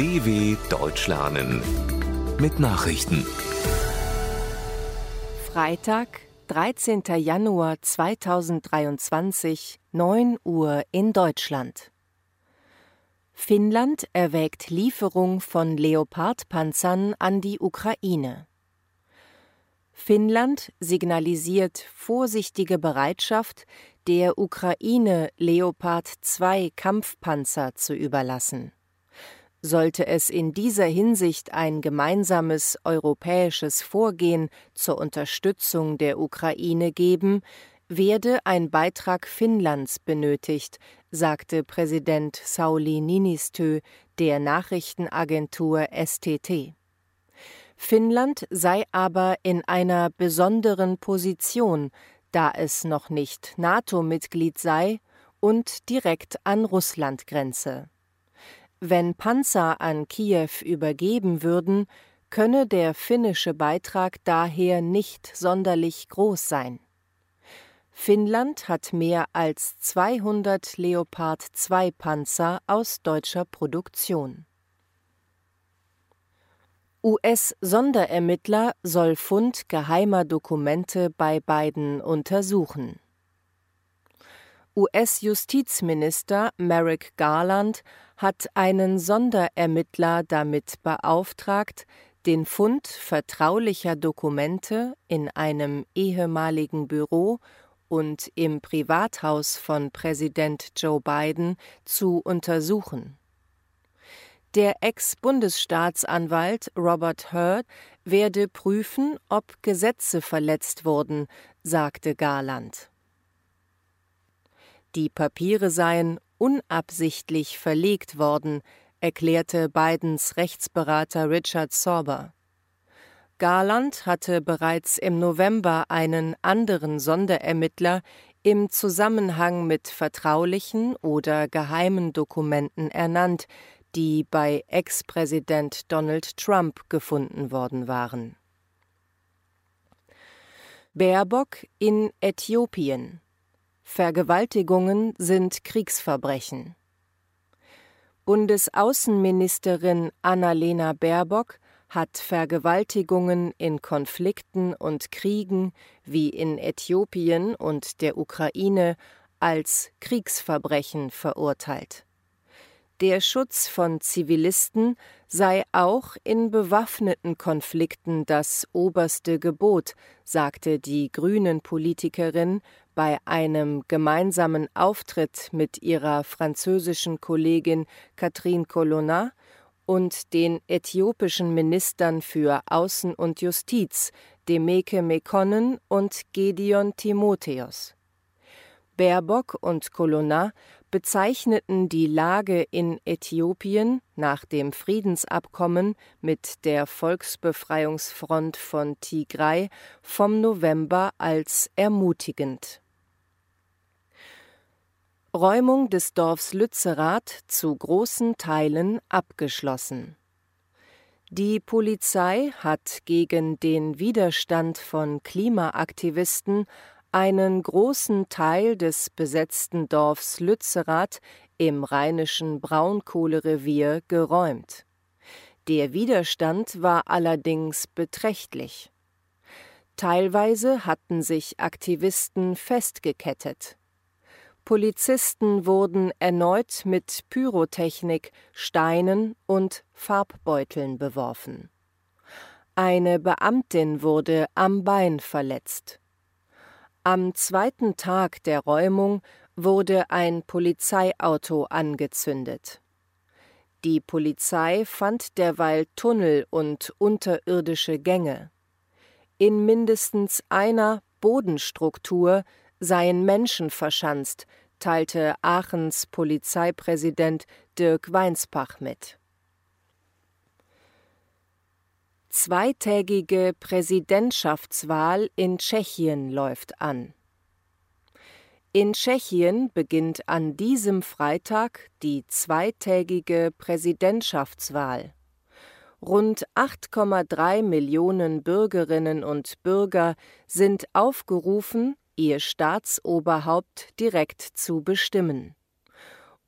DW Deutsch lernen mit Nachrichten. Freitag, 13. Januar 2023, 9 Uhr in Deutschland. Finnland erwägt Lieferung von Leopardpanzern an die Ukraine. Finnland signalisiert vorsichtige Bereitschaft, der Ukraine Leopard 2 Kampfpanzer zu überlassen. Sollte es in dieser Hinsicht ein gemeinsames europäisches Vorgehen zur Unterstützung der Ukraine geben, werde ein Beitrag Finnlands benötigt, sagte Präsident Sauli Niinistö der Nachrichtenagentur STT. Finnland sei aber in einer besonderen Position, da es noch nicht NATO-Mitglied sei und direkt an Russland grenze. Wenn Panzer an Kiew übergeben würden, könne der finnische Beitrag daher nicht sonderlich groß sein. Finnland hat mehr als 200 Leopard 2 Panzer aus deutscher Produktion. US-Sonderermittler soll Fund geheimer Dokumente bei beiden untersuchen. US-Justizminister Merrick Garland hat einen Sonderermittler damit beauftragt, den Fund vertraulicher Dokumente in einem ehemaligen Büro und im Privathaus von Präsident Joe Biden zu untersuchen. Der Ex-Bundesstaatsanwalt Robert Hurt werde prüfen, ob Gesetze verletzt wurden, sagte Garland. Die Papiere seien unabsichtlich verlegt worden, erklärte Bidens Rechtsberater Richard Sorber. Garland hatte bereits im November einen anderen Sonderermittler im Zusammenhang mit vertraulichen oder geheimen Dokumenten ernannt, die bei Ex-Präsident Donald Trump gefunden worden waren. Baerbock in Äthiopien Vergewaltigungen sind Kriegsverbrechen. Bundesaußenministerin Annalena Baerbock hat Vergewaltigungen in Konflikten und Kriegen wie in Äthiopien und der Ukraine als Kriegsverbrechen verurteilt. Der Schutz von Zivilisten sei auch in bewaffneten Konflikten das oberste Gebot, sagte die Grünen Politikerin bei einem gemeinsamen Auftritt mit ihrer französischen Kollegin Catherine Colonna und den äthiopischen Ministern für Außen und Justiz Demeke Mekonnen und Gedeon Timotheos. Baerbock und Colonna bezeichneten die Lage in Äthiopien nach dem Friedensabkommen mit der Volksbefreiungsfront von Tigray vom November als ermutigend. Räumung des Dorfs Lützerath zu großen Teilen abgeschlossen. Die Polizei hat gegen den Widerstand von Klimaaktivisten einen großen Teil des besetzten Dorfs Lützerath im rheinischen Braunkohlerevier geräumt. Der Widerstand war allerdings beträchtlich. Teilweise hatten sich Aktivisten festgekettet. Polizisten wurden erneut mit Pyrotechnik, Steinen und Farbbeuteln beworfen. Eine Beamtin wurde am Bein verletzt. Am zweiten Tag der Räumung wurde ein Polizeiauto angezündet. Die Polizei fand derweil Tunnel und unterirdische Gänge. In mindestens einer Bodenstruktur seien Menschen verschanzt, teilte Aachens Polizeipräsident Dirk Weinsbach mit. Zweitägige Präsidentschaftswahl in Tschechien läuft an. In Tschechien beginnt an diesem Freitag die zweitägige Präsidentschaftswahl. Rund 8,3 Millionen Bürgerinnen und Bürger sind aufgerufen, ihr Staatsoberhaupt direkt zu bestimmen.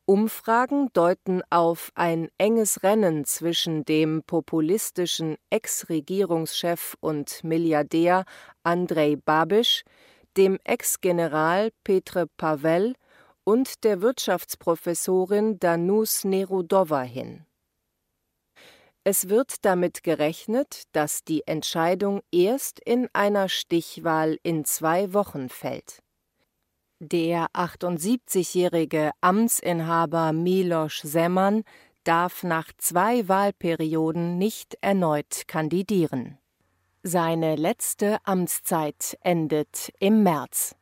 Umfragen deuten auf ein enges Rennen zwischen dem populistischen Ex-Regierungschef und Milliardär Andrej Babiš, dem Ex-General Petr Pavel und der Wirtschaftsprofessorin Danus Nerudova hin. Es wird damit gerechnet, dass die Entscheidung erst in einer Stichwahl in zwei Wochen fällt. Der 78-jährige Amtsinhaber Miloš Zeman darf nach zwei Wahlperioden nicht erneut kandidieren. Seine letzte Amtszeit endet im März.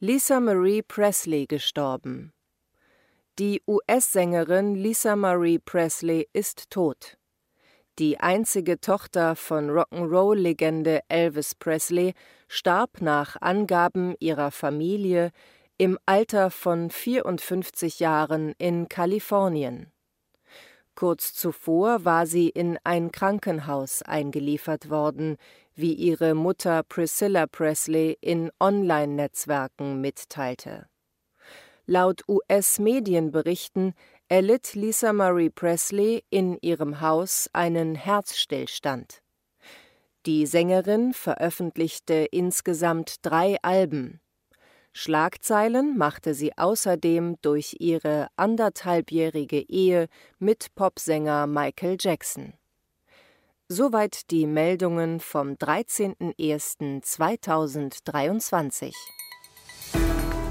Lisa Marie Presley gestorben. Die US-Sängerin Lisa Marie Presley ist tot. Die einzige Tochter von Rock'n'Roll-Legende Elvis Presley starb nach Angaben ihrer Familie im Alter von 54 Jahren in Kalifornien. Kurz zuvor war sie in ein Krankenhaus eingeliefert worden, wie ihre Mutter Priscilla Presley in Online-Netzwerken mitteilte. Laut US-Medienberichten erlitt Lisa Marie Presley in ihrem Haus einen Herzstillstand. Die Sängerin veröffentlichte insgesamt drei Alben. Schlagzeilen machte sie außerdem durch ihre anderthalbjährige Ehe mit Popsänger Michael Jackson. Soweit die Meldungen vom 13.01.2023.